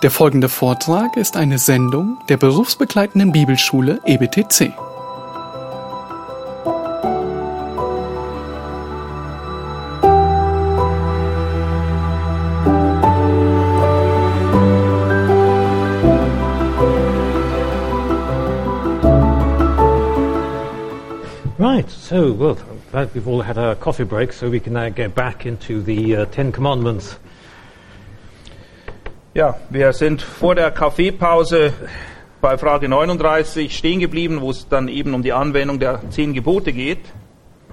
Der folgende Vortrag ist eine Sendung der berufsbegleitenden Bibelschule EBTC. Right, so, well, glad we've all had our coffee break, so we can now get back into the uh, Ten Commandments. Ja, wir sind vor der Kaffeepause bei Frage 39 stehen geblieben, wo es dann eben um die Anwendung der zehn Gebote geht.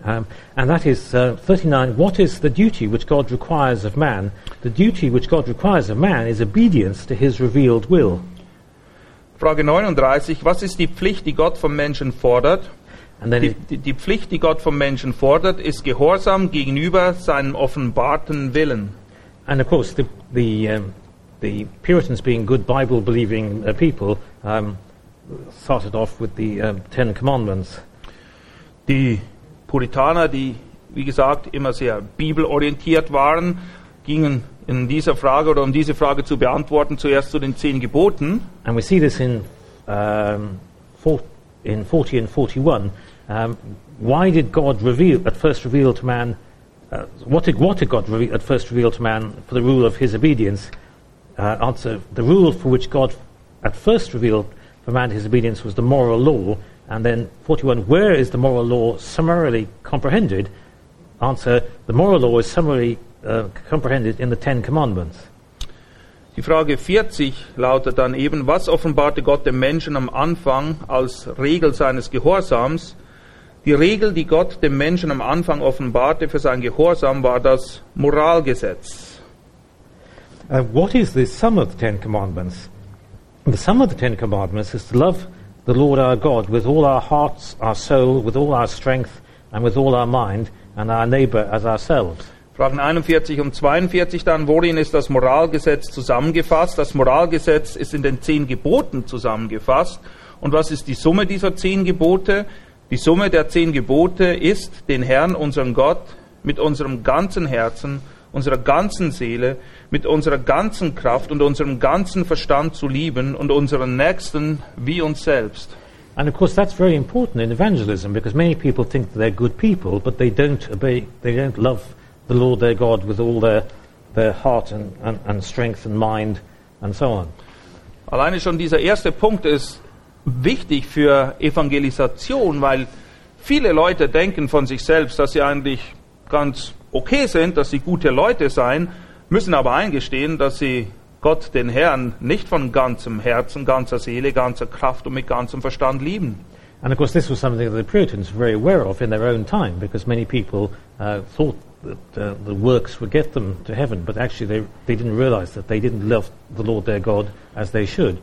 Um, and that is uh, 39. What is the duty which God requires of man? The duty which God requires of man is obedience to his revealed will. Frage 39, was ist die Pflicht, die Gott vom Menschen fordert? Die, die, die Pflicht, die Gott vom Menschen fordert, ist Gehorsam gegenüber seinem offenbarten Willen. and of course, the, the, um, the Puritans, being good Bible believing uh, people, um, started off with the um, Ten Commandments. Die Puritaner, die, wie gesagt, immer sehr bibelorientiert waren, gingen in dieser Frage oder um diese Frage zu beantworten, zuerst zu den zehn Geboten. And we see this in, um, four, in 40 and 41. Um, why did God reveal, at first reveal to man, uh, what, did, what did God reve- at first reveal to man for the rule of his obedience? Uh, answer, the rule for which God at first revealed for man his obedience was the moral law. And then 41, where is the moral law summarily comprehended? Answer, the moral law is summarily uh, comprehended in the Ten Commandments. Die Frage 40 lautet dann eben, was offenbarte Gott dem Menschen am Anfang als Regel seines Gehorsams? Die Regel, die Gott dem Menschen am Anfang offenbarte für sein Gehorsam, war das Moralgesetz. Uh, what is the sum of the Ten Commandments? The sum of the Ten Commandments is to love the Lord our God with all our hearts, our soul, with all our strength, and with all our mind, and our neighbour as ourselves. Fragen 41 und 42 dann, worin ist das Moralgesetz zusammengefasst? Das Moralgesetz ist in den zehn Geboten zusammengefasst. Und was ist die Summe dieser zehn Gebote? Die Summe der zehn Gebote ist, den Herrn, unseren Gott, mit unserem ganzen Herzen, unserer ganzen Seele, mit unserer ganzen Kraft und unserem ganzen Verstand zu lieben und unseren Nächsten wie uns selbst. And of course, that's very important in evangelism because many people think that they're good people, but they don't obey, they don't love the Lord their God with all their, their heart and, and, and strength and mind and so on. Alleine schon dieser erste Punkt ist wichtig für Evangelisation, weil viele Leute denken von sich selbst, dass sie eigentlich ganz okay sind, dass sie gute Leute seien, müssen aber eingestehen, dass sie Gott, den Herrn, nicht von ganzem Herzen, ganzer Seele, ganzer Kraft und mit ganzem Verstand lieben. And of course, this was something that the Puritans were very aware of in their own time, because many people uh, thought that uh, the works would get them to heaven, but actually they, they didn't realize that they didn't love the Lord their God as they should.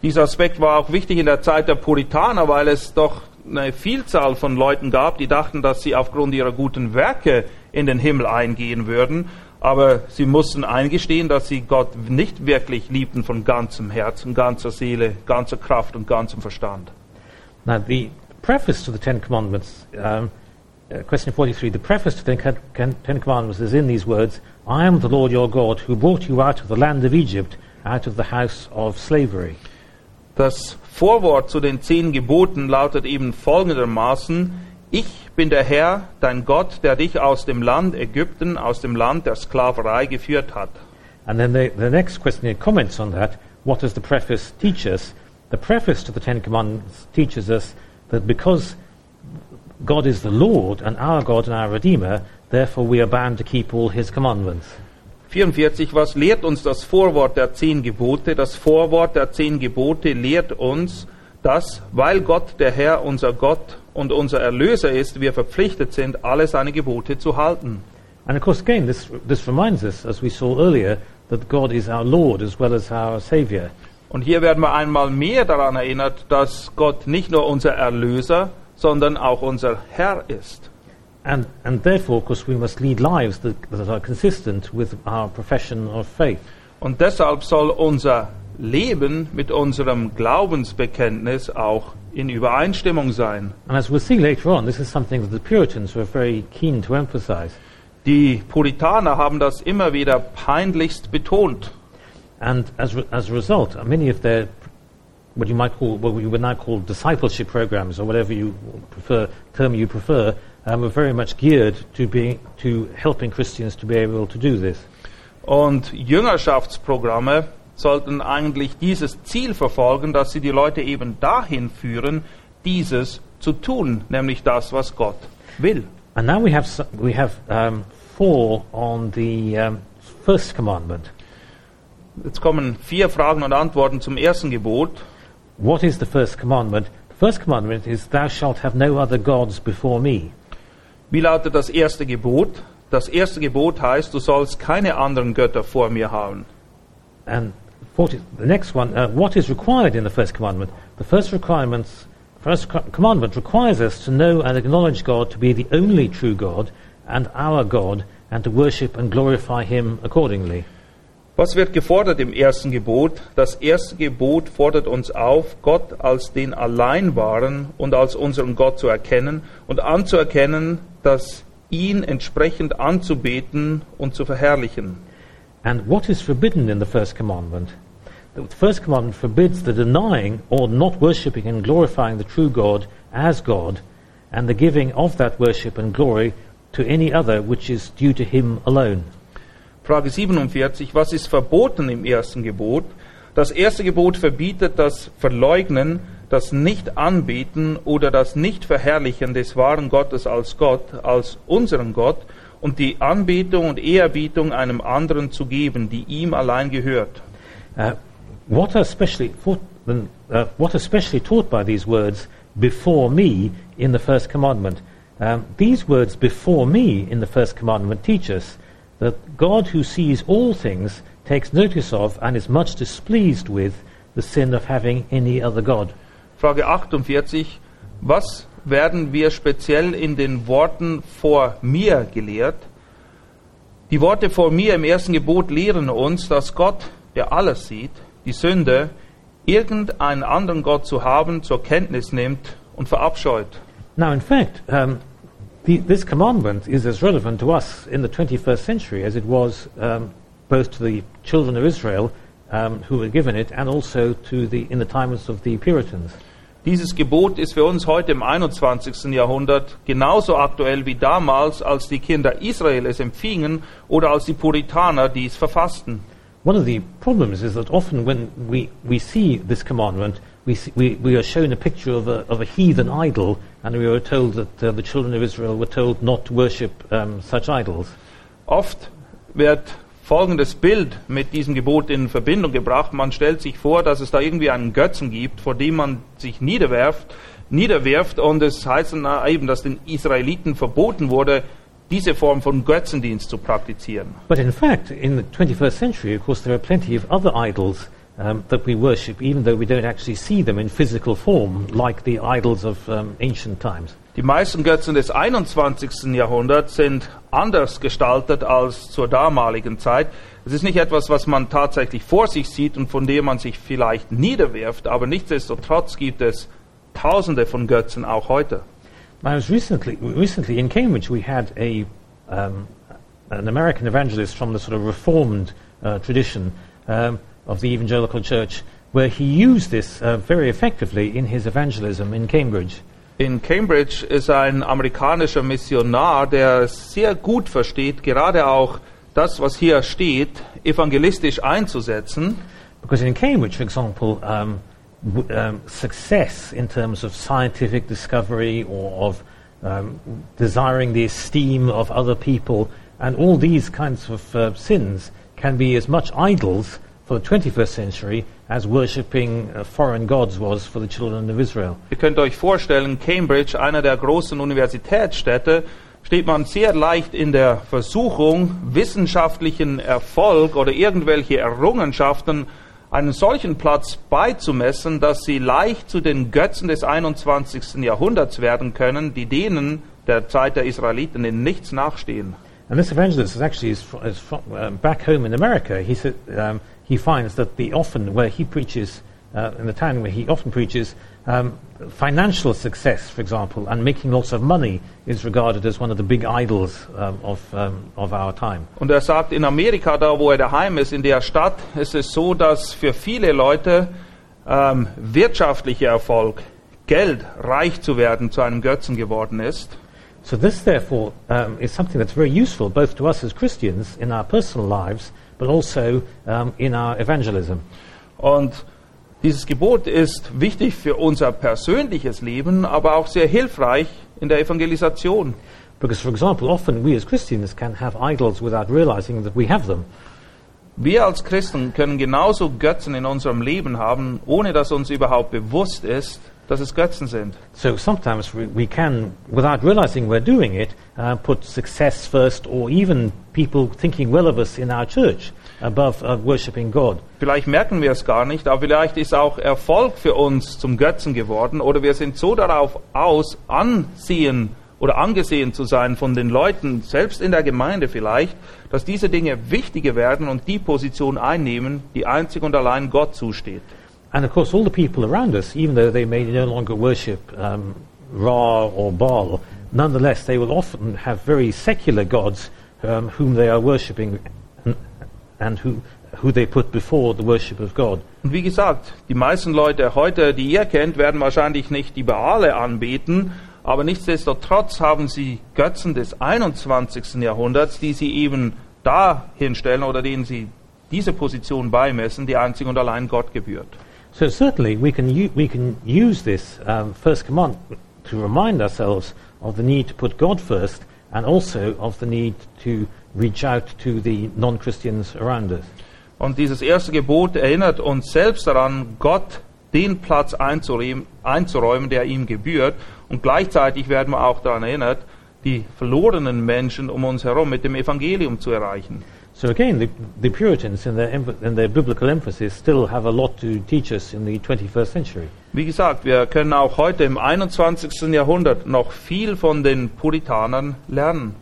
Dieser Aspekt war auch wichtig in der Zeit der Puritaner, weil es doch eine Vielzahl von Leuten gab, die dachten, dass sie aufgrund ihrer guten Werke in den Himmel eingehen würden. Aber sie mussten eingestehen, dass sie Gott nicht wirklich liebten von ganzem Herzen, ganzer Seele, ganzer Kraft und ganzem Verstand. Now, the preface to the Ten Commandments, uh, question 43, the preface to the Ten Commandments is in these words I am the Lord your God who brought you out of the land of Egypt, out of the house of slavery. Das Vorwort zu den zehn Geboten lautet eben folgendermaßen, ich bin der Herr, dein Gott, der dich aus dem Land Ägypten, aus dem Land der Sklaverei geführt hat. And then the, the next question here comments on that. What does the preface teach us? The preface to the Ten Commandments teaches us that because God is the Lord and our God and our Redeemer, therefore we are bound to keep all his commandments. 44, was lehrt uns das Vorwort der zehn Gebote? Das Vorwort der zehn Gebote lehrt uns, dass, weil Gott der Herr unser Gott und unser Erlöser ist, wir verpflichtet sind, alle seine Gebote zu halten. And of course, again, this, this reminds us, as we saw earlier, that God is our Lord as well as our Saviour. Und hier werden wir einmal mehr daran erinnert, dass Gott nicht nur unser Erlöser, sondern auch unser Herr ist. And, and therefore, of course, we must lead lives that, that are consistent with our profession of faith. Und deshalb soll unser Leben mit unserem Glaubensbekenntnis auch in Übereinstimmung sein. And as we'll see later on, this is something that the Puritans were very keen to emphasize. Die Puritaner haben das immer wieder peinlichst betont. and as, re- as a result, many of their what you might call what we would now call discipleship programs or whatever you prefer term you prefer um, are very much geared to being to helping Christians to be able to do this. Und Jüngerschaftsprogramme sollten eigentlich dieses Ziel verfolgen, dass sie die Leute eben dahin führen, dieses zu tun, nämlich das, was Gott will. And now we have we have um, four on the um, first commandment. Jetzt kommen vier Fragen und Antworten zum ersten Gebot. What is the first commandment? The first commandment is, Thou shalt have no other gods before me. Wie lautet das erste Gebot? Das erste Gebot heißt, du sollst keine anderen Götter vor mir haben. And 40, the next one, uh, what is required in the first commandment? The first requirements, first commandment requires us to know and acknowledge God to be the only true God and our God, and to worship and glorify Him accordingly. Was wird gefordert im ersten Gebot? Das erste Gebot fordert uns auf, Gott als den allein wahren und als unseren Gott zu erkennen und anzuerkennen, dass ihn entsprechend anzubeten und zu verherrlichen. And what is forbidden in the first commandment? The first commandment forbids the denying or not worshipping and glorifying the true God as God, and the giving of that worship and glory to any other which is due to Him alone. Frage 47. Was ist verboten im ersten Gebot? Das erste Gebot verbietet das Verleugnen, das Nicht-Anbeten oder das Nicht-Verherrlichen des wahren Gottes als Gott, als unseren Gott und die Anbetung und Ehrerbietung einem anderen zu geben, die ihm allein gehört. Uh, what are especially for, uh, what are specially taught by these words before me in the first commandment? Um, these words before me in the first commandment teach us that God who sees all things takes notice of and is much displeased with the sin of having any other God. Frage 48. Was werden wir speziell in den Worten vor mir gelehrt? Die Worte vor mir im ersten Gebot lehren uns, dass Gott, der alles sieht, die Sünde, irgendeinen anderen Gott zu haben, zur Kenntnis nimmt und verabscheut. Now, in fact, um, the, this commandment is as relevant to us in the 21st century as it was um, both to the children of Israel um, who were given it and also to the, in the times of the Puritans. Dieses Gebot ist für uns heute im 21. Jahrhundert genauso aktuell wie damals, als die Kinder Israel es empfingen oder als die Puritaner dies verfassten. One of the problems is that often when we, we see this commandment, we, see, we, we are shown a picture of a, of a heathen idol, and we are told that uh, the children of Israel were told not to worship um, such idols. Oft wird folgendes Bild mit diesem Gebot in Verbindung gebracht. Man stellt sich vor, dass es da irgendwie einen Götzen gibt, vor dem man sich niederwerft, niederwirft und es heißt dann eben, dass den Israeliten verboten wurde, diese Form von Götzendienst zu praktizieren. But in fact, in the 21st century, of course, there are plenty of other idols um, that we worship, even though we don't actually see them in physical form, like the idols of um, ancient times. Die meisten Götzen des 21. Jahrhunderts sind anders gestaltet als zur damaligen Zeit. Es ist nicht etwas, was man tatsächlich vor sich sieht und von dem man sich vielleicht niederwirft, aber nichtsdestotrotz gibt es Tausende von Götzen auch heute. I was recently, recently in Cambridge, we had a, um, an American evangelist from the sort of Reformed uh, tradition um, of the evangelical church, where he used this uh, very effectively in his evangelism in Cambridge. In Cambridge ist ein amerikanischer Missionar, der sehr gut versteht, gerade auch das, was hier steht, evangelistisch einzusetzen. Because in Cambridge, for example, um, w- um, success in terms of scientific discovery or of um, desiring the esteem of other people and all these kinds of uh, sins can be as much idols for the 21st century as worshipping uh, foreign gods was for the children of Israel. Ihr könnt euch vorstellen, Cambridge, einer der großen Universitätsstädte, steht man sehr leicht in der Versuchung, wissenschaftlichen Erfolg oder irgendwelche Errungenschaften einen solchen Platz beizumessen, dass sie leicht zu den Götzen des 21. Jahrhunderts werden können, die denen der Zeit der Israeliten in nichts nachstehen. And this evangelist is actually is, fr- is from, um, back home in America. He said um, he finds that the often where he preaches uh, in the town where he often preaches, um, financial success, for example, and making lots of money is regarded as one of the big idols um, of, um, of our time. Und er sagt, in Amerika, da wo er daheim ist, in der Stadt, ist es so, dass für viele Leute ähm, wirtschaftlicher Erfolg, Geld, reich zu werden, zu einem Götzen geworden ist. So this, therefore, um, is something that's very useful both to us as Christians in our personal lives, but also um, in our evangelism. Und dieses Gebot ist wichtig für unser persönliches Leben, aber auch sehr hilfreich in der Evangelisation. Because, for example, often we as Christians can have idols without realizing that we have them. Wir als Christen können genauso Götzen in unserem Leben haben, ohne dass uns überhaupt bewusst ist, dass es Götzen sind. So sometimes we, we can, without realizing we're doing it, uh, put success first, or even people thinking well of us in our church above uh, worshipping God. Vielleicht merken wir es gar nicht, aber vielleicht ist auch Erfolg für uns zum Götzen geworden oder wir sind so darauf aus, ansehen oder angesehen zu sein von den Leuten, selbst in der Gemeinde vielleicht, dass diese Dinge wichtiger werden und die Position einnehmen, die einzig und allein Gott zusteht. And of course, all the people around us, even though they may no longer worship um, Ra or Baal, nonetheless, they will often have very secular gods um, whom they are worshipping and, and who, who they put before the worship of God. Und wie gesagt, die meisten Leute heute, die ihr kennt, werden wahrscheinlich nicht die Baale anbeten, aber nichtsdestotrotz haben sie Götzen des 21. Jahrhunderts, die sie eben da hinstellen oder denen sie diese Position beimessen, die einzig und allein Gott gebührt. So certainly we can, we can use this um, first command to remind ourselves of the need to put God first and also of the need to reach out to the non-Christians around us. Und dieses erste Gebot erinnert uns selbst daran, Gott den Platz einzuräumen, der ihm gebührt. Und gleichzeitig werden wir auch daran erinnert, die verlorenen Menschen um uns herum mit dem Evangelium zu erreichen. So again, the, the Puritans in their, in their biblical emphasis still have a lot to teach us in the 21st century. Wie gesagt, wir können auch heute im 21. Jahrhundert noch viel von den Puritanern lernen.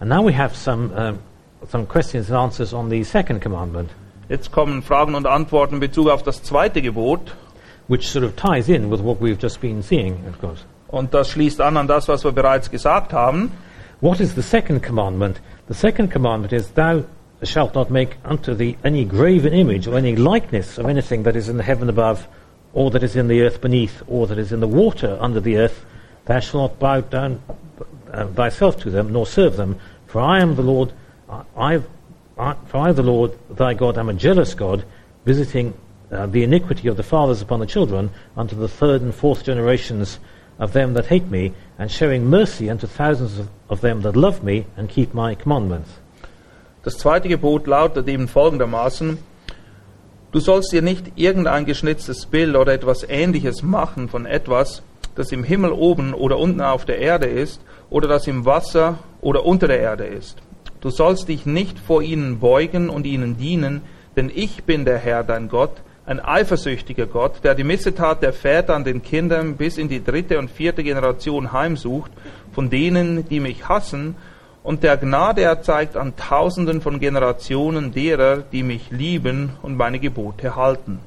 And now we have some, um, some questions and answers on the second commandment, Jetzt kommen Fragen und Antworten in Bezug auf das zweite Gebot. which sort of ties in with what we've just been seeing, of course. Und das schließt an an das, was wir bereits gesagt haben. What is the second commandment? The second commandment is, Thou shalt not make unto thee any graven image or any likeness of anything that is in the heaven above, or that is in the earth beneath, or that is in the water under the earth. Thou shalt not bow down uh, thyself to them, nor serve them. For I am the Lord, I, I, for I, the Lord thy God, am a jealous God, visiting uh, the iniquity of the fathers upon the children unto the third and fourth generations of them that hate me, and showing mercy unto thousands of, of them that love me and keep my commandments. Das zweite Gebot lautet eben folgendermaßen, du sollst dir nicht irgendein geschnitztes Bild oder etwas ähnliches machen von etwas, das im Himmel oben oder unten auf der Erde ist oder das im Wasser oder unter der Erde ist. Du sollst dich nicht vor ihnen beugen und ihnen dienen, denn ich bin der Herr, dein Gott, ein eifersüchtiger Gott, der die Missetat der Väter an den Kindern bis in die dritte und vierte Generation heimsucht, von denen, die mich hassen, und der Gnade erzeigt an Tausenden von Generationen derer, die mich lieben und meine Gebote halten.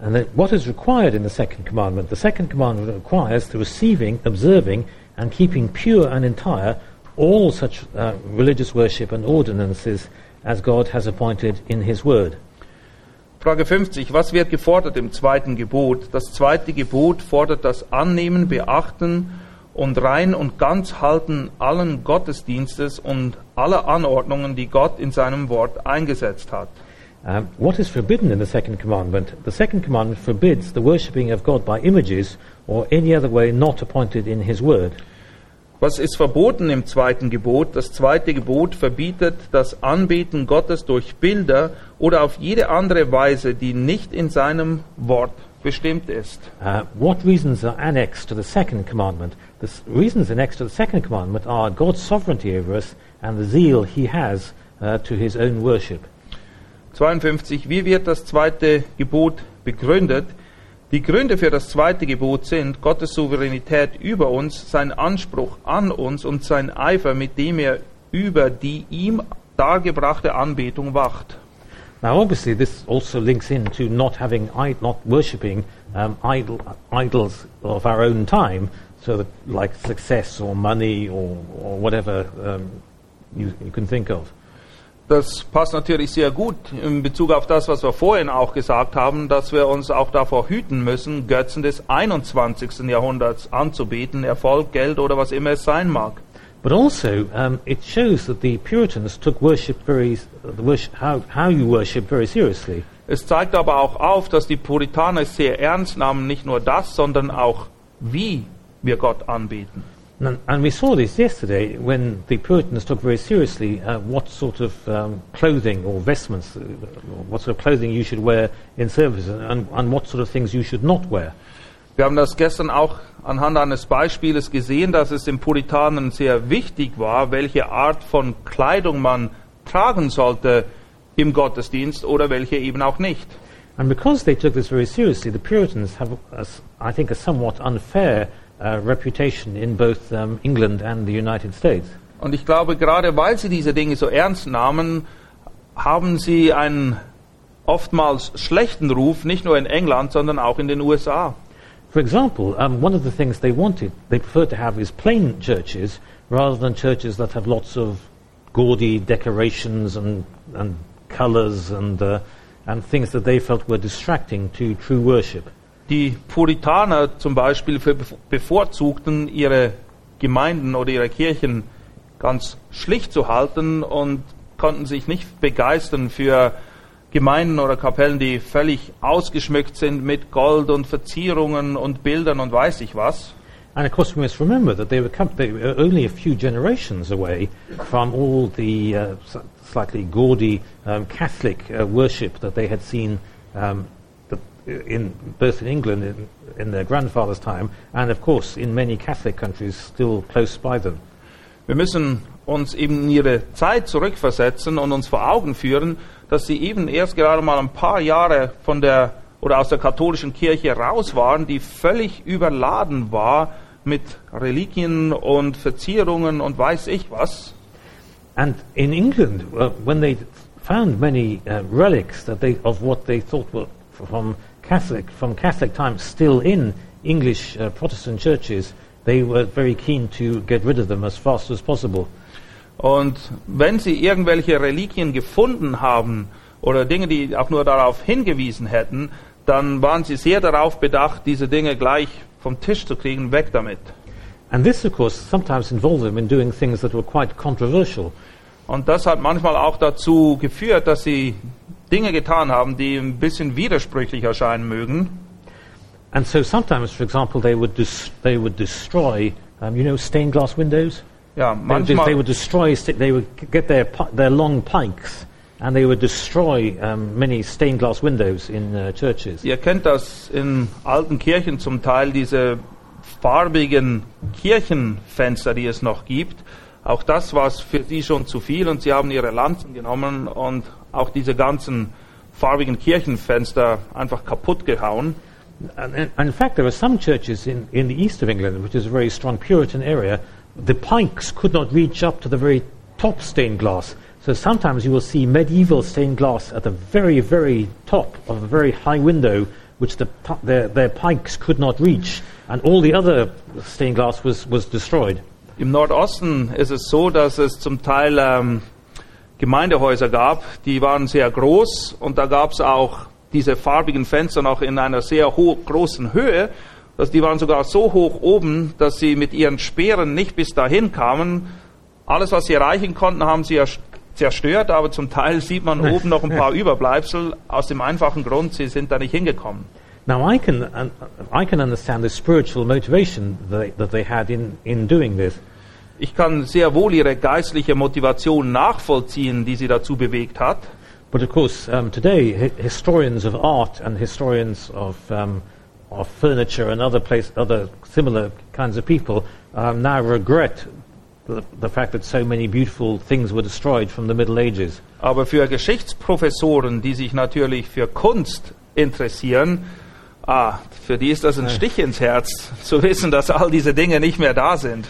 And what is required in the second commandment? The second commandment requires the receiving, observing, and keeping pure and entire all such uh, religious worship and ordinances as God has appointed in His Word. Frage 50. Was wird gefordert im zweiten Gebot? Das zweite Gebot fordert das Annehmen, Beachten und rein und ganz Halten allen Gottesdienstes und aller Anordnungen, die Gott in seinem Wort eingesetzt hat. Um, what is forbidden in the second commandment? The second commandment forbids the worshipping of God by images or any other way not appointed in His Word. Was ist verboten im zweiten Gebot? Das zweite Gebot verbietet das Anbeten Gottes durch Bilder oder auf jede andere Weise, die nicht in seinem Wort bestimmt ist. Uh, what reasons are annexed to the second commandment? The reasons annexed to the second commandment are God's sovereignty over us and the zeal He has uh, to His own worship. 52. Wie wird das zweite Gebot begründet? Die Gründe für das zweite Gebot sind Gottes Souveränität über uns, sein Anspruch an uns und sein Eifer, mit dem er über die ihm dargebrachte Anbetung wacht. Now, obviously, this also links into not having, not worshipping um, idol, idols of our own time, so that like success or money or, or whatever um, you, you can think of. Das passt natürlich sehr gut in Bezug auf das, was wir vorhin auch gesagt haben, dass wir uns auch davor hüten müssen, Götzen des 21. Jahrhunderts anzubeten, Erfolg, Geld oder was immer es sein mag. But also, um, it shows that the Puritans took worship very, the worship, how, how you worship very seriously. Es zeigt aber auch auf, dass die Puritaner sehr ernst nahmen, nicht nur das, sondern auch wie wir Gott anbeten. And, and we saw this yesterday when the Puritans took very seriously uh, what sort of um, clothing or vestments, uh, what sort of clothing you should wear in service and, and what sort of things you should not wear. Wir haben das gestern auch anhand eines Beispieles gesehen, dass es den Puritanen sehr wichtig war, welche Art von Kleidung man tragen sollte im Gottesdienst oder welche eben auch nicht. And because they took this very seriously, the Puritans have, I think, a somewhat unfair reputation in both um, England and the United States. Und ich glaube, gerade weil sie diese Dinge so ernst nahmen, haben sie einen oftmals schlechten Ruf, nicht nur in England, sondern auch in den USA. For example, um, one of the things they wanted, they preferred to have is plain churches rather than churches that have lots of gaudy decorations and, and colours and, uh, and things that they felt were distracting to true worship. Die Puritaner zum Beispiel bevorzugten ihre Gemeinden oder ihre Kirchen ganz schlicht zu halten und konnten sich nicht begeistern für Gemeinden oder Kapellen, die völlig ausgeschmückt sind mit Gold und Verzierungen und Bildern und weiß ich was. And of course, we must remember that they were, they were only a few generations away from all the uh, slightly gaudy um, Catholic uh, worship that they had seen um, in, both in England in, in their grandfather's time and, of course, in many Catholic countries still close by them. Wir müssen uns eben in ihre Zeit zurückversetzen und uns vor Augen führen, dass sie eben erst gerade mal ein paar Jahre von der oder aus der katholischen Kirche raus waren, die völlig überladen war mit Reliquien und Verzierungen und weiß ich was. And in England, uh, when they found many uh, relics that they, of what they thought were from Catholic, from Catholic times still in English uh, Protestant churches, they were very keen to get rid of them as fast as possible. Und wenn sie irgendwelche Reliquien gefunden haben oder Dinge, die auch nur darauf hingewiesen hätten, dann waren sie sehr darauf bedacht, diese Dinge gleich vom Tisch zu kriegen, weg damit. And this, of course, sometimes involved them in doing things that were quite controversial. Und das hat manchmal auch dazu geführt, dass sie Dinge getan haben, die ein bisschen widersprüchlich erscheinen mögen. And so sometimes, for example, they would, they would destroy, um, you know, stained glass windows? Ja, They would, they manchmal, would destroy, st- they would get their, their long pikes and they would destroy um, many stained glass windows in uh, churches. ihr kennt das in alten Kirchen zum Teil, diese farbigen Kirchenfenster, die es noch gibt. Auch das war für sie schon zu viel und sie haben ihre Lanzen genommen und auch diese ganzen farbigen Kirchenfenster einfach kaputt gehauen. And, in fact, there are some churches in, in the east of England, which is a very strong Puritan area, the pikes could not reach up to the very top stained glass. So sometimes you will see medieval stained glass at the very, very top of a very high window, which the, their, their pikes could not reach, and all the other stained glass was, was destroyed. Im Nordosten ist es so, dass es zum Teil ähm, Gemeindehäuser gab, die waren sehr groß und da gab es auch diese farbigen Fenster noch in einer sehr ho großen Höhe. Dass die waren sogar so hoch oben, dass sie mit ihren Speeren nicht bis dahin kamen. Alles, was sie erreichen konnten, haben sie erst- zerstört, aber zum Teil sieht man oben noch ein paar Überbleibsel aus dem einfachen Grund, sie sind da nicht hingekommen. Now I can, I can understand the spiritual motivation that they, that they had in, in doing this. Ich kann sehr wohl ihre geistliche Motivation nachvollziehen, die sie dazu bewegt hat. But of course, um, today hi- historians of art and historians of, um, of furniture and other place, other similar kinds of people um, now regret the, the fact that so many beautiful things were destroyed from the Middle Ages. Aber für Geschichtsprofessoren, die sich natürlich für Kunst interessieren, ah, für die ist das ein Stich ins Herz, zu wissen, dass all diese Dinge nicht mehr da sind.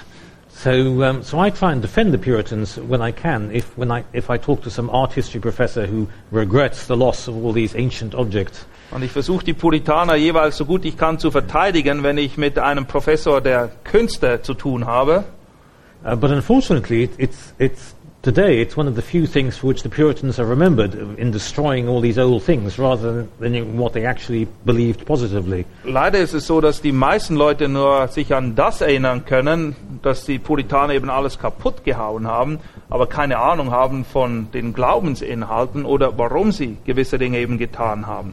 So, um, so I try and defend the Puritans when I can. If, when I, if I talk to some art history professor who regrets the loss of all these ancient objects, Und ich versuche die Puritaner jeweils so gut ich kann zu verteidigen, wenn ich mit einem Professor der Künste zu tun habe. uh, but unfortunately, it's, it's today it's one of the few things for which the Puritans are remembered in destroying all these old things, rather than in what they actually believed positively. Leider ist es so, dass die meisten Leute nur sich an das erinnern können, dass die Puritaner eben alles kaputt gehauen haben, aber keine Ahnung haben von den Glaubensinhalten oder warum sie gewisse Dinge eben getan haben.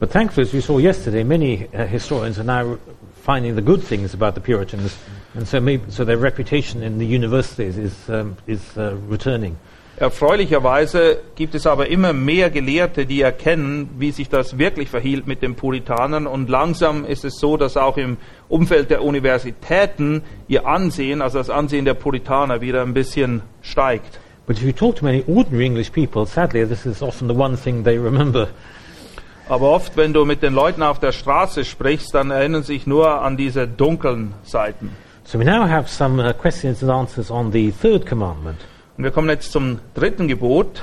But thankfully, as we saw yesterday, many uh, historians are now finding the good things about the Puritans, and so, maybe, so their reputation in the universities is, um, is uh, returning. Erfreulicherweise gibt es aber immer mehr Gelehrte, die erkennen, wie sich das wirklich verhielt mit den Puritanern. Und langsam ist es so, dass auch im Umfeld der Universitäten ihr Ansehen, also das Ansehen der Puritaner, wieder ein bisschen steigt. But if you talk to many ordinary English people, sadly, this is often the one thing they remember. Aber oft, wenn du mit den Leuten auf der Straße sprichst, dann erinnern sie sich nur an diese dunklen Seiten. So we now have some uh, questions and answers on the third commandment. Und wir kommen jetzt zum dritten Gebot.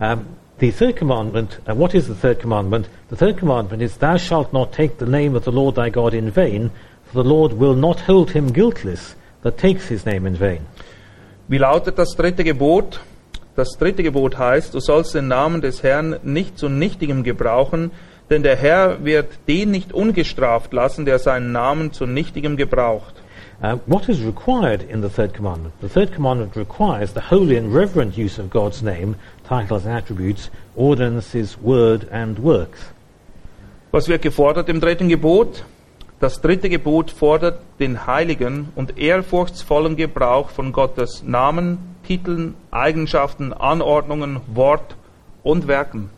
Um, the third commandment, uh, what is the third commandment? The third commandment is, Thou shalt not take the name of the Lord thy God in vain, for the Lord will not hold him guiltless that takes his name in vain. Wie lautet das dritte Gebot? Das dritte Gebot heißt, du sollst den Namen des Herrn nicht zu Nichtigem gebrauchen, denn der Herr wird den nicht ungestraft lassen, der seinen Namen zu Nichtigem gebraucht. Uh, what is required in the third commandment? The third commandment requires the holy and reverent use of God's name, titles and attributes, ordinances, word and works. Was wird gefordert im dritten Gebot? Das dritte Gebot fordert den heiligen und ehrfurchtsvollen Gebrauch von Gottes Namen, Titeln, Eigenschaften, Anordnungen, Wort und Werken.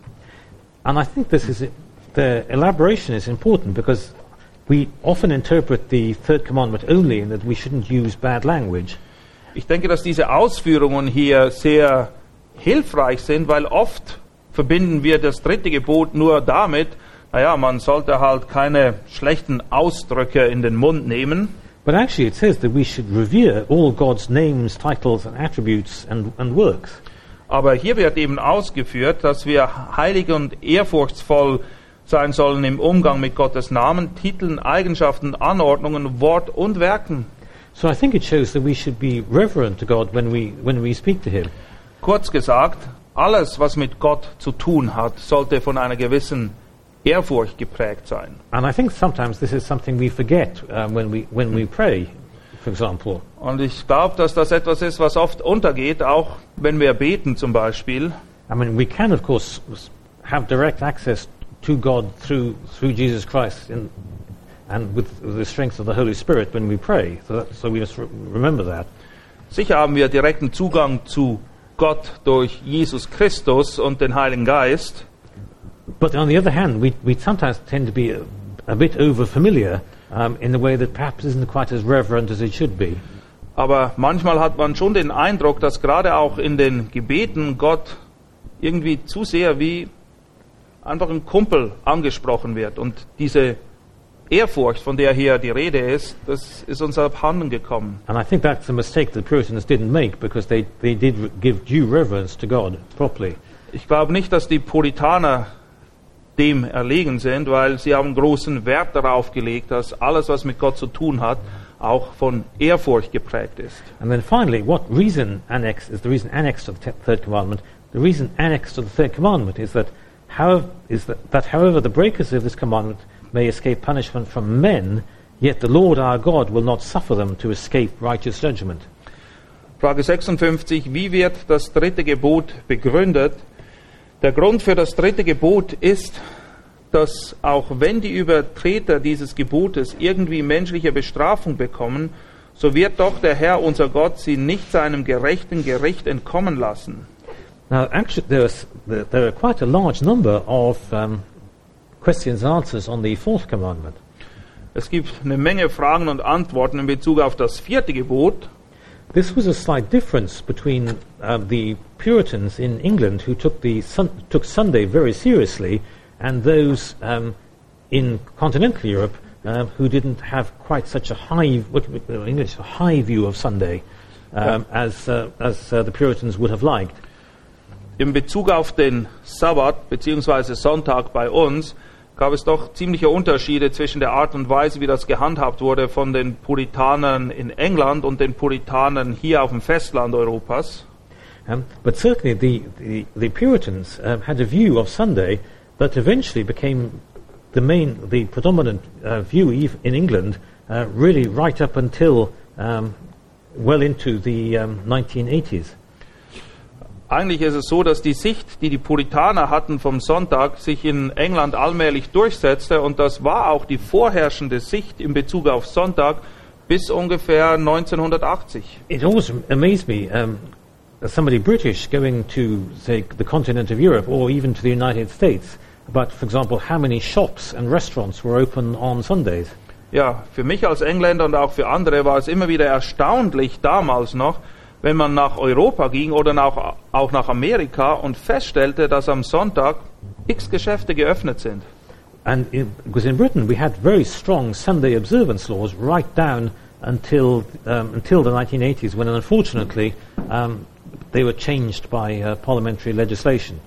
And I think this is the elaboration is important because we often interpret the third commandment only in that we shouldn't use bad language. Ich denke, dass diese Ausführungen hier sehr hilfreich sind, weil oft verbinden wir das dritte Gebot nur damit, naja, man sollte halt keine schlechten Ausdrücke in den Mund nehmen. But actually, it says that we should revere all God's names, titles, and attributes and, and works. Aber hier wird eben ausgeführt, dass wir heilig und ehrfurchtsvoll sein sollen im Umgang mit Gottes Namen, Titeln, Eigenschaften, Anordnungen, Wort und Werken. So I think it shows that we should be reverent to God when we, when we speak to Him. Kurz gesagt, alles, was mit Gott zu tun hat, sollte von einer gewissen Ehrfurcht geprägt sein. And I think sometimes this is something we forget um, when, we, when we pray, for example. Und ich glaube, dass das etwas ist, was oft untergeht, auch wenn wir beten zum Beispiel. I mean, we can, of course, have direct access to God through, through Jesus Christ in, and with the strength of the Holy Spirit when we pray. So, that, so we must re- remember that. Sicher haben wir direkten Zugang zu Gott durch Jesus Christus und den Heiligen Geist. But on the other hand, we, we sometimes tend to be a, a bit over familiar um, in a way that perhaps isn't quite as reverent as it should be. Aber manchmal hat man schon den Eindruck, dass gerade auch in den Gebeten Gott irgendwie zu sehr wie einfach ein Kumpel angesprochen wird. Und diese Ehrfurcht, von der hier die Rede ist, das ist uns abhanden gekommen. And I think that's a mistake the Puritans didn't make because they, they did give due reverence to God properly. Ich glaube nicht, dass die Puritaner dem erlegen sind, weil sie haben großen Wert darauf gelegt, dass alles, was mit Gott zu tun hat, auch von Ehrfurcht geprägt ist. And then finally, what reason annex is the reason annexed to the third commandment? The reason annexed to the third commandment is that, how, is that, that however the breakers of this commandment may escape punishment from men, yet the Lord our God will not suffer them to escape righteous judgment. Frage 56. Wie wird das dritte Gebot begründet? Der Grund für das dritte Gebot ist, dass auch wenn die Übertreter dieses Gebotes irgendwie menschliche Bestrafung bekommen, so wird doch der Herr unser Gott sie nicht seinem gerechten Gericht entkommen lassen. Now, actually, there, there are quite a large number of um, questions and answers on the fourth commandment. Es gibt eine Menge Fragen und Antworten in Bezug auf das vierte Gebot. This was a slight difference between uh, the Puritans in England who took, the sun- took Sunday very seriously and those um, in continental Europe um, who didn't have quite such a high, what we- English, a high view of Sunday um, as, uh, as uh, the Puritans would have liked. In Bezug auf den Sabbat bzw. Sonntag bei uns gab es doch ziemliche Unterschiede zwischen der Art und Weise, wie das gehandhabt wurde von den Puritanern in England und den Puritanern hier auf dem Festland Europas. Um, but certainly the, the, the Puritans um, had a view of Sunday that eventually became the main, the predominant uh, view in England, uh, really right up until um, well into the um, 1980s. Eigentlich ist es so, dass die Sicht, die die Puritaner hatten vom Sonntag, sich in England allmählich durchsetzte und das war auch die vorherrschende Sicht in Bezug auf Sonntag bis ungefähr 1980. It always amazed me, um, as somebody British going to, say, the continent of Europe or even to the United States, about, for example, how many shops and restaurants were open on Sundays. Ja, für mich als Engländer und auch für andere war es immer wieder erstaunlich damals noch, wenn man nach Europa ging oder nach, auch nach Amerika und feststellte, dass am Sonntag x Geschäfte geöffnet sind. And in, because in Britain we had very strong Sunday observance laws right down until, um, until the 1980s, when unfortunately um, they were changed by uh, parliamentary legislation.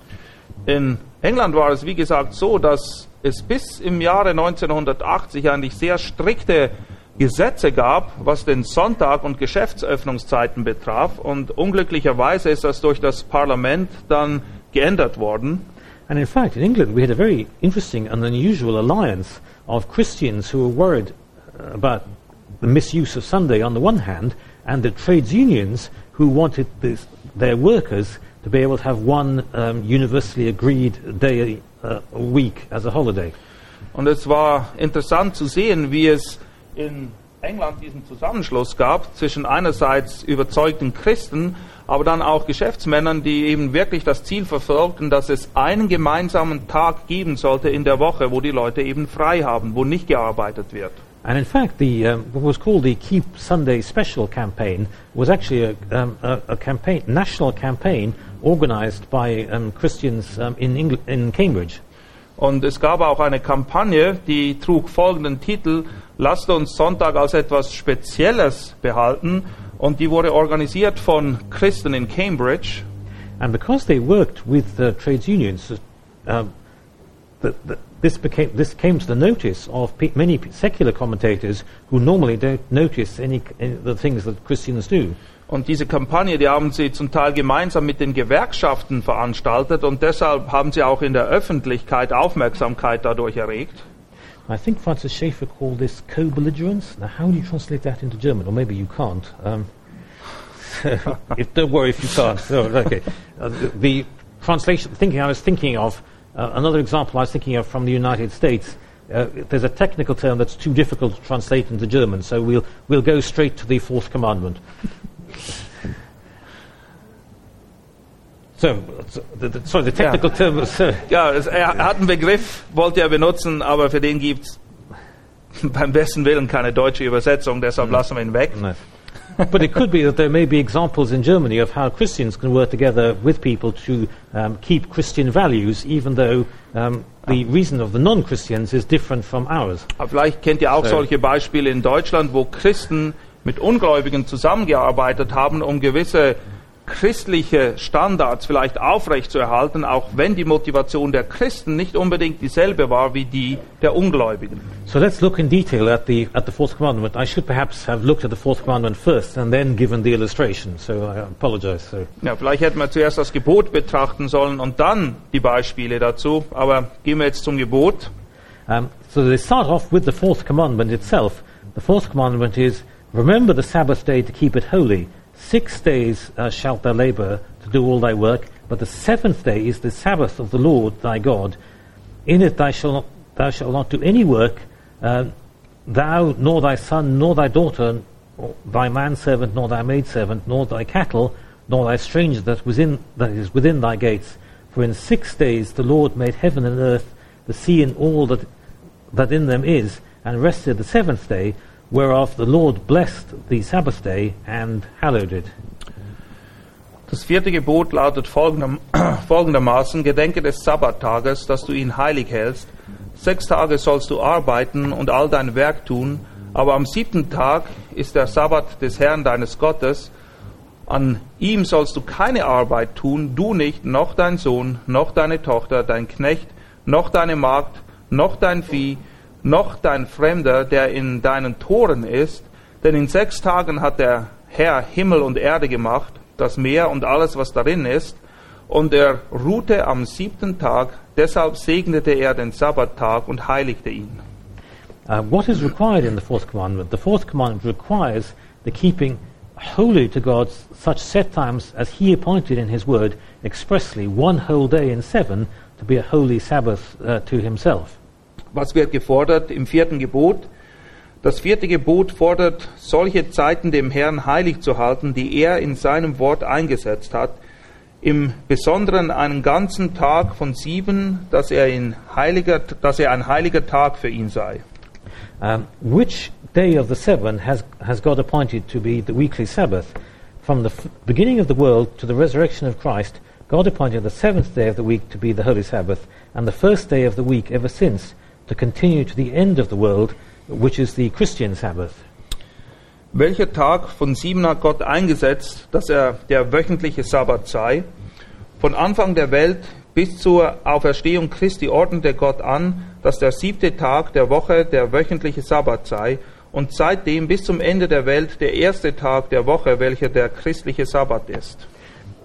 In England war es, wie gesagt, so, dass es bis im Jahre 1980 eigentlich sehr strikte Gesetze gab, was den Sonntag und Geschäftsöffnungszeiten betraf. Und unglücklicherweise ist das durch das Parlament dann geändert worden. And in fact, in England, we had a very interesting and unusual alliance of Christians who were worried uh, about the misuse of Sunday on the one hand, and the trades unions who wanted this, their workers to be able to have one um, universally agreed day uh, a week as a holiday. Und es war interessant zu sehen, wie es in England diesen Zusammenschluss gab zwischen einerseits überzeugten Christen, aber dann auch Geschäftsmännern, die eben wirklich das Ziel verfolgten, dass es einen gemeinsamen Tag geben sollte in der Woche, wo die Leute eben frei haben, wo nicht gearbeitet wird. And in fact, the, um, what was called the Keep Sunday Special campaign was actually a, um, a, a campaign, national campaign organized by um, Christians in, in Cambridge. Und es gab auch eine Kampagne, die trug folgenden Titel, Lasst uns Sonntag als etwas Spezielles behalten. Und die wurde organisiert von Christen in Cambridge. And because they worked with uh, trades unions, uh, the, the, this, became, this came to the notice of many secular commentators who normally don't notice any, any the things that Christians do. Und diese Kampagne, die haben sie zum Teil gemeinsam mit den Gewerkschaften veranstaltet und deshalb haben sie auch in der Öffentlichkeit Aufmerksamkeit dadurch erregt. I think Francis Schaeffer called this co-belligerence. Now, how do you translate that into German? Or maybe you can't. Um, if, don't worry if you can't. No, okay. Uh, the, translation, thinking I was thinking of, uh, another example I was thinking of from the United States, uh, there's a technical term that's too difficult to translate into German, so we'll, we'll go straight to the fourth commandment. So, so the, the, sorry, the technical term was... Uh, Ja, es, er hat einen Begriff, wollte er benutzen, aber für den gibt's beim besten Willen keine deutsche Übersetzung, deshalb lassen wir ihn weg. No. but it could be that there may be examples in Germany of how Christians can work together with people to um, keep Christian values, even though um, the reason of the non Christians is different from ours. Aber vielleicht kennt ihr auch So. solche Beispiele in Deutschland, wo Christen mit Ungläubigen zusammengearbeitet haben, um gewisse christliche Standards vielleicht aufrechtzuerhalten, auch wenn die Motivation der Christen nicht unbedingt dieselbe war wie die der Ungläubigen. So let's look in detail at the, at the fourth commandment. I should perhaps have looked at the fourth commandment first and then given the illustration, so I apologize. So. Ja, vielleicht hätten wir zuerst das Gebot betrachten sollen und dann die Beispiele dazu, aber gehen wir jetzt zum Gebot. Um, so they start off with the fourth commandment itself. The fourth commandment is Remember the Sabbath day to keep it holy. Six days uh, shalt thou labor to do all thy work, but the seventh day is the Sabbath of the Lord thy God. In it thou shalt not, thou shalt not do any work, uh, thou, nor thy son, nor thy daughter, nor thy manservant, nor thy maidservant, nor thy cattle, nor thy stranger that, was in, that is within thy gates. For in six days the Lord made heaven and earth, the sea and all that, that in them is, and rested the seventh day, whereof the Lord blessed the Sabbath day and hallowed it. Das vierte Gebot lautet folgendermaßen, Gedenke des Sabbattages, dass du ihn heilig hältst. sechs Tage sollst du arbeiten und all dein Werk tun, aber am siebten Tag ist der Sabbat des Herrn deines Gottes. An ihm sollst du keine Arbeit tun, du nicht, noch dein Sohn, noch deine Tochter, dein Knecht, noch deine Magd, noch dein Vieh, noch dein Fremder, der in deinen Toren ist. Denn in sechs Tagen hat der Herr Himmel und Erde gemacht, das Meer und alles, was darin ist, und er ruhte am siebten Tag, deshalb segnete er den Sabbattag und heiligte ihn. Uh, what is required in the fourth commandment? The fourth commandment requires the keeping holy to God such set times as He appointed in His word expressly, one whole day in seven, to be a holy Sabbath uh, to Himself. Was wird gefordert im vierten Gebot? Das vierte Gebot fordert, solche Zeiten dem Herrn heilig zu halten, die er in seinem Wort eingesetzt hat, im Besonderen einen ganzen Tag von sieben, dass er, in heiliger, dass er ein heiliger Tag für ihn sei. Um, which day of the seven has, has God appointed to be the weekly Sabbath? From the beginning of the world to the resurrection of Christ, God appointed the seventh day of the week to be the holy Sabbath, and the first day of the week ever since to continue to the end of the world, which is the Christian Sabbath. Welcher Tag von sieben hat Gott eingesetzt, dass er der wöchentliche Sabbat sei? Von Anfang der Welt bis zur Auferstehung Christi ordnete Gott an, dass der siebte Tag der Woche der wöchentliche Sabbat sei und seitdem bis zum Ende der Welt der erste Tag der Woche, welcher der christliche Sabbat ist.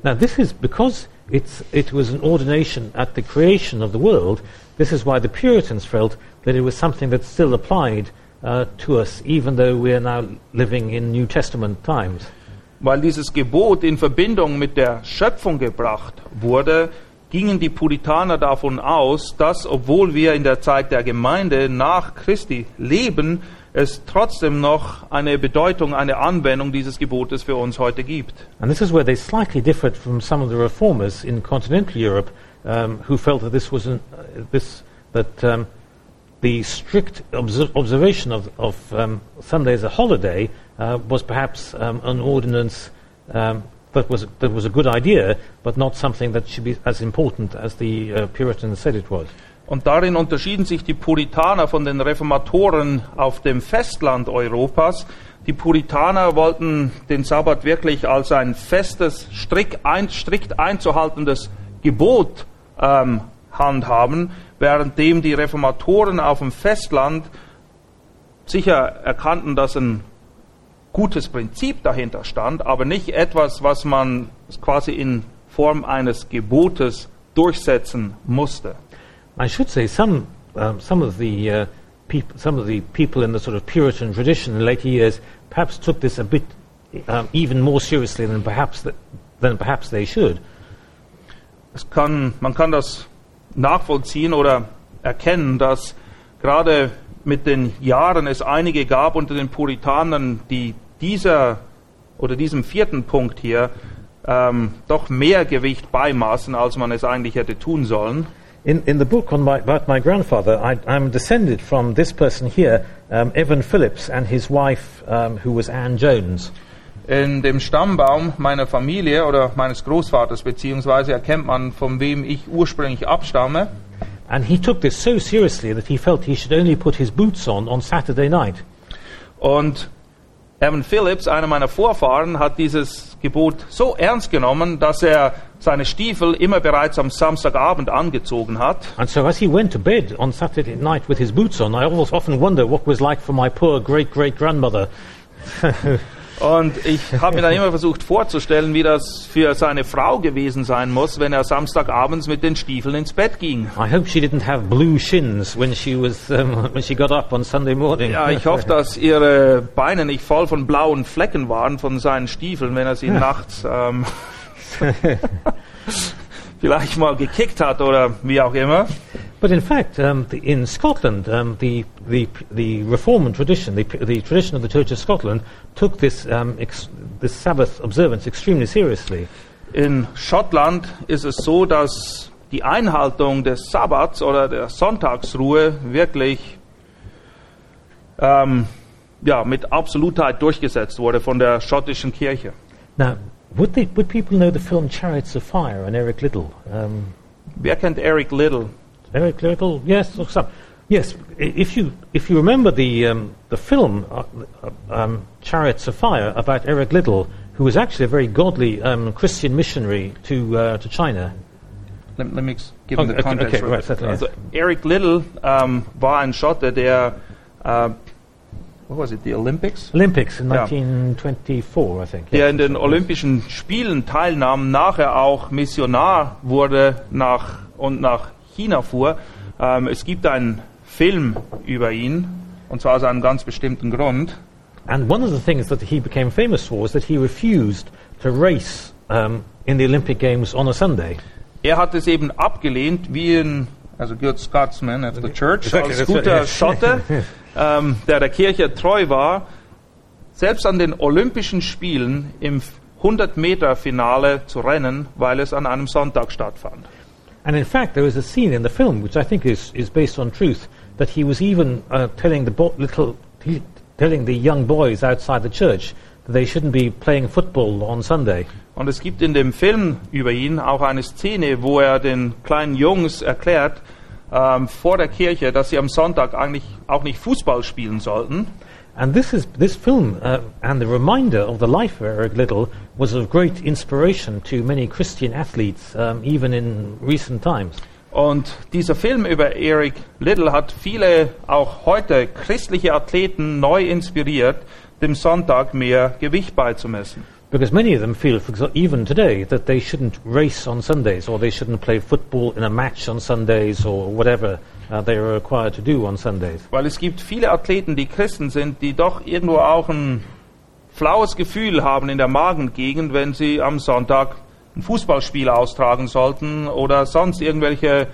Now, this is because it's, it was an ordination at the creation of the world. This is why the Puritans felt that it was something that still applied uh, to us, even though we are now living in New Testament times. Weil dieses Gebot in Verbindung mit der Schöpfung gebracht wurde, gingen die Puritaner davon aus, dass, obwohl wir in der Zeit der Gemeinde nach Christi leben, es trotzdem noch eine Bedeutung, eine Anwendung dieses Gebotes für uns heute gibt. And this is where they slightly differed from some of the reformers in continental Europe um, who felt that this was an, uh, this, that um, the strict obser- observation of, of um, Sunday as a holiday uh, was perhaps an ordinance that, was, that was a good idea, but not something that should be as important as the uh, Puritans said it was. Und darin unterschieden sich die Puritaner von den Reformatoren auf dem Festland Europas. Die Puritaner wollten den Sabbat wirklich als ein festes, strikt, strikt einzuhaltendes Gebot ähm, handhaben, währenddem die Reformatoren auf dem Festland sicher erkannten, dass ein gutes Prinzip dahinter stand, aber nicht etwas, was man quasi in Form eines Gebotes durchsetzen musste. I should say some, um, some of the uh, peop- some of the people in the sort of Puritan tradition in later years perhaps took this a bit um, even more seriously than perhaps th- than perhaps they should. Es kann, man kann das nachvollziehen oder erkennen, dass gerade mit den Jahren es einige gab unter den Puritanern, die dieser oder diesem vierten Punkt hier ähm, doch mehr Gewicht beimaßen, als man es eigentlich hätte tun sollen. In, in the book my, about my grandfather, I, I'm descended from this person here, um, Evan Phillips, and his wife, um, who was Anne Jones. In dem Stammbaum meiner Familie oder meines Großvaters beziehungsweise erkennt man, von wem ich ursprünglich abstamme. And he took this so seriously that he felt he should only put his boots on on Saturday night. Und Evan Phillips, einer meiner Vorfahren, hat dieses Gebot so ernst genommen, dass er seine Stiefel immer bereits am Samstagabend angezogen hat. And so as he went to bed on Saturday night with his boots on, I always often wonder what it was like for my poor great great grandmother. Und ich habe mir dann immer versucht vorzustellen, wie das für seine Frau gewesen sein muss, wenn er Samstagabends mit den Stiefeln ins Bett ging. I hope she didn't have blue shins when she was um, when she got up on Sunday morning. Ja, ich hoffe, dass ihre Beine nicht voll von blauen Flecken waren von seinen Stiefeln, wenn er sie nachts ähm, vielleicht mal gekickt hat oder wie auch immer. But in fact, um, the, in Scotland, um, the, the, the Reformed tradition, the, the tradition of the Church of Scotland, took this, um, ex, this Sabbath observance extremely seriously. In Schottland ist es so, dass die Einhaltung des Sabbats oder der Sonntagsruhe wirklich ähm, ja, mit Absolutheit durchgesetzt wurde von der schottischen Kirche. Now, would, they, would people know the film Chariots of Fire and Eric Liddell? Um, Wer kennt Eric Little? Eric Liddell, yes, or some. Yes, if you if you remember the um, the film uh, uh, um, Chariots of Fire about Eric Liddell, who was actually a very godly um, Christian missionary to uh, to China. Let, let me give him the okay, context. okay, right, certainly, also, Eric Little ähm, war ein Schotte, der, äh, what was it, the Olympics? Olympics in Ja. 1924, I think. Der in den Olympischen Spielen teilnahm, nachher auch Missionar wurde nach, und nach China fuhr. Ähm, es gibt einen Film über ihn, und zwar aus einem ganz bestimmten Grund. And one of the things that he became famous for was that he refused to race um, in the Olympic Games on a Sunday. Er hat es eben abgelehnt, wie ein also good Scotsman of the Church, Exactly, als guter right, yes. Schotte, ähm, der der Kirche treu war, selbst an den Olympischen Spielen im 100-Meter-Finale zu rennen, weil es an einem Sonntag stattfand. And in fact, there was a scene in the film which I think is, is based on truth that he was even uh, telling the bo- little he, telling the young boys outside the church that they shouldn't be playing football on Sunday. Und es gibt in dem Film über ihn auch eine Szene, wo er den kleinen Jungs erklärt, ähm, vor der Kirche, dass sie am Sonntag eigentlich auch nicht Fußball spielen sollten. And this is this film uh, and the reminder of the life of Eric Liddell was of great inspiration to many Christian athletes, um, even in recent times. Und dieser Film über Eric Little hat viele auch heute christliche Athleten neu inspiriert, dem Sonntag mehr Gewicht beizumessen. Because many of them feel, for example, even today, that they shouldn't race on Sundays or they shouldn't play football in a match on Sundays or whatever they are required to do on Sundays. Weil es gibt viele Athleten, die Christen sind, die doch irgendwo auch ein flaues Gefühl haben in der Magengegend, wenn sie am Sonntag ein Fußballspiel austragen sollten oder sonst irgendwelche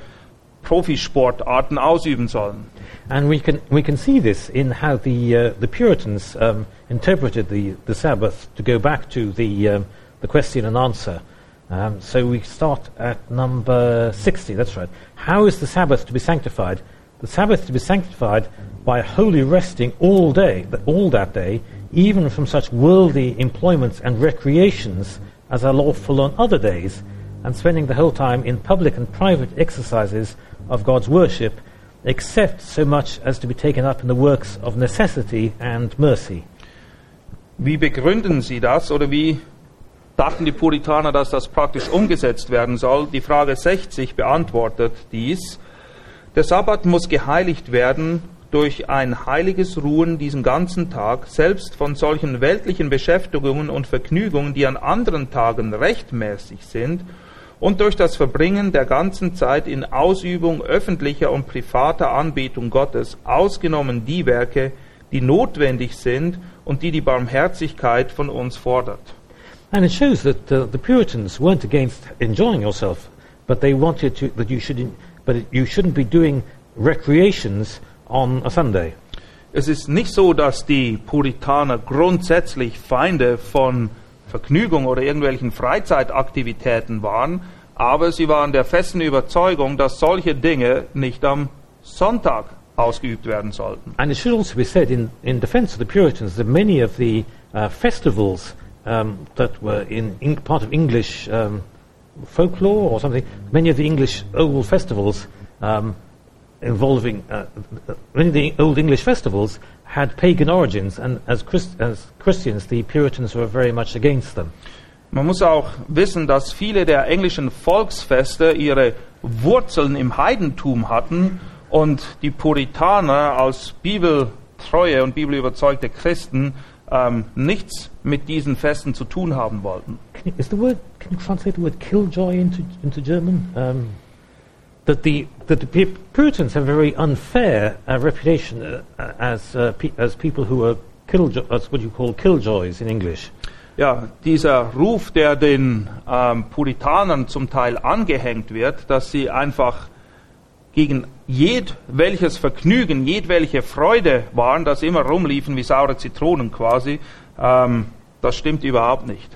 Profisportarten ausüben sollen. And we can, we can see this in how the, uh, the Puritans um, interpreted the, the Sabbath to go back to the, um, the question and answer. Um, so we start at number 60, that's right. How is the Sabbath to be sanctified? The Sabbath to be sanctified by holy resting all day, all that day, even from such worldly employments and recreations as are lawful on other days, and spending the whole time in public and private exercises of God's worship, except so much as to be taken up in the works of necessity and mercy. Wie begründen Sie das oder wie dachten die Puritaner, dass das praktisch umgesetzt werden soll? Die Frage 60 beantwortet dies. Der Sabbat muss geheiligt werden durch ein heiliges Ruhen diesen ganzen Tag, selbst von solchen weltlichen Beschäftigungen und Vergnügungen, die an anderen Tagen rechtmäßig sind, und durch das Verbringen der ganzen Zeit in Ausübung öffentlicher und privater Anbetung Gottes, ausgenommen die Werke, die notwendig sind und die die Barmherzigkeit von uns fordert. And it shows that uh, the Puritans weren't against enjoying yourself, but they wanted to, that you should, but you shouldn't be doing recreations on a Sunday. Es ist nicht so, dass die Puritaner grundsätzlich Feinde von Vergnügung oder irgendwelchen Freizeitaktivitäten waren, aber sie waren der festen Überzeugung, dass solche Dinge nicht am Sonntag ausgeübt werden sollten. And it should also be said in, in defense of the Puritans that many of the uh, festivals um, that were in, in part of English um, folklore or something, many of the English old festivals um, involving, uh, many of the old English festivals had pagan origins, and as, Christ, as Christians, the Puritans were very much against them. Man muss auch wissen, dass viele der englischen Volksfeste ihre Wurzeln im Heidentum hatten und die Puritaner als bibeltreue und bibelüberzeugte Christen ähm, nichts mit diesen Festen zu tun haben wollten. Can you, is the word? Can you translate the word killjoy into into German? Um, that the that the Pu- Puritans have a very unfair uh, reputation uh, uh, as uh, pe- as people who are killjo- as what you call killjoys in English. Ja, dieser Ruf, der den ähm, Puritanern zum Teil angehängt wird, dass sie einfach gegen jedwelches Vergnügen, jedwelche Freude waren, dass sie immer rumliefen wie saure Zitronen quasi, ähm, das stimmt überhaupt nicht.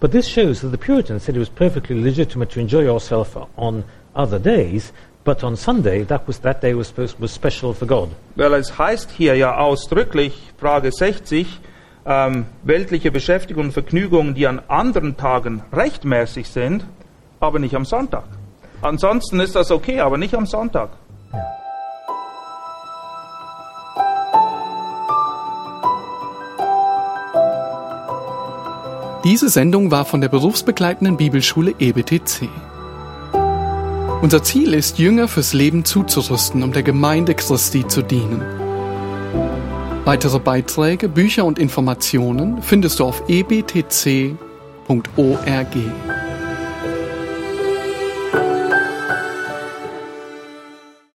But this shows that the Puritans said it was perfectly legitimate to enjoy yourself on other days, but on Sunday that was that day was was special for God. Weil es heißt hier ja ausdrücklich, Frage 60, ähm, weltliche Beschäftigung und Vergnügungen, die an anderen Tagen rechtmäßig sind, aber nicht am Sonntag. Ansonsten ist das okay, aber nicht am Sonntag. Diese Sendung war von der berufsbegleitenden Bibelschule EBTC. Unser Ziel ist, Jünger fürs Leben zuzurüsten, um der Gemeinde Christi zu dienen. Weitere Beiträge, Bücher und Informationen findest du auf ebtc.org.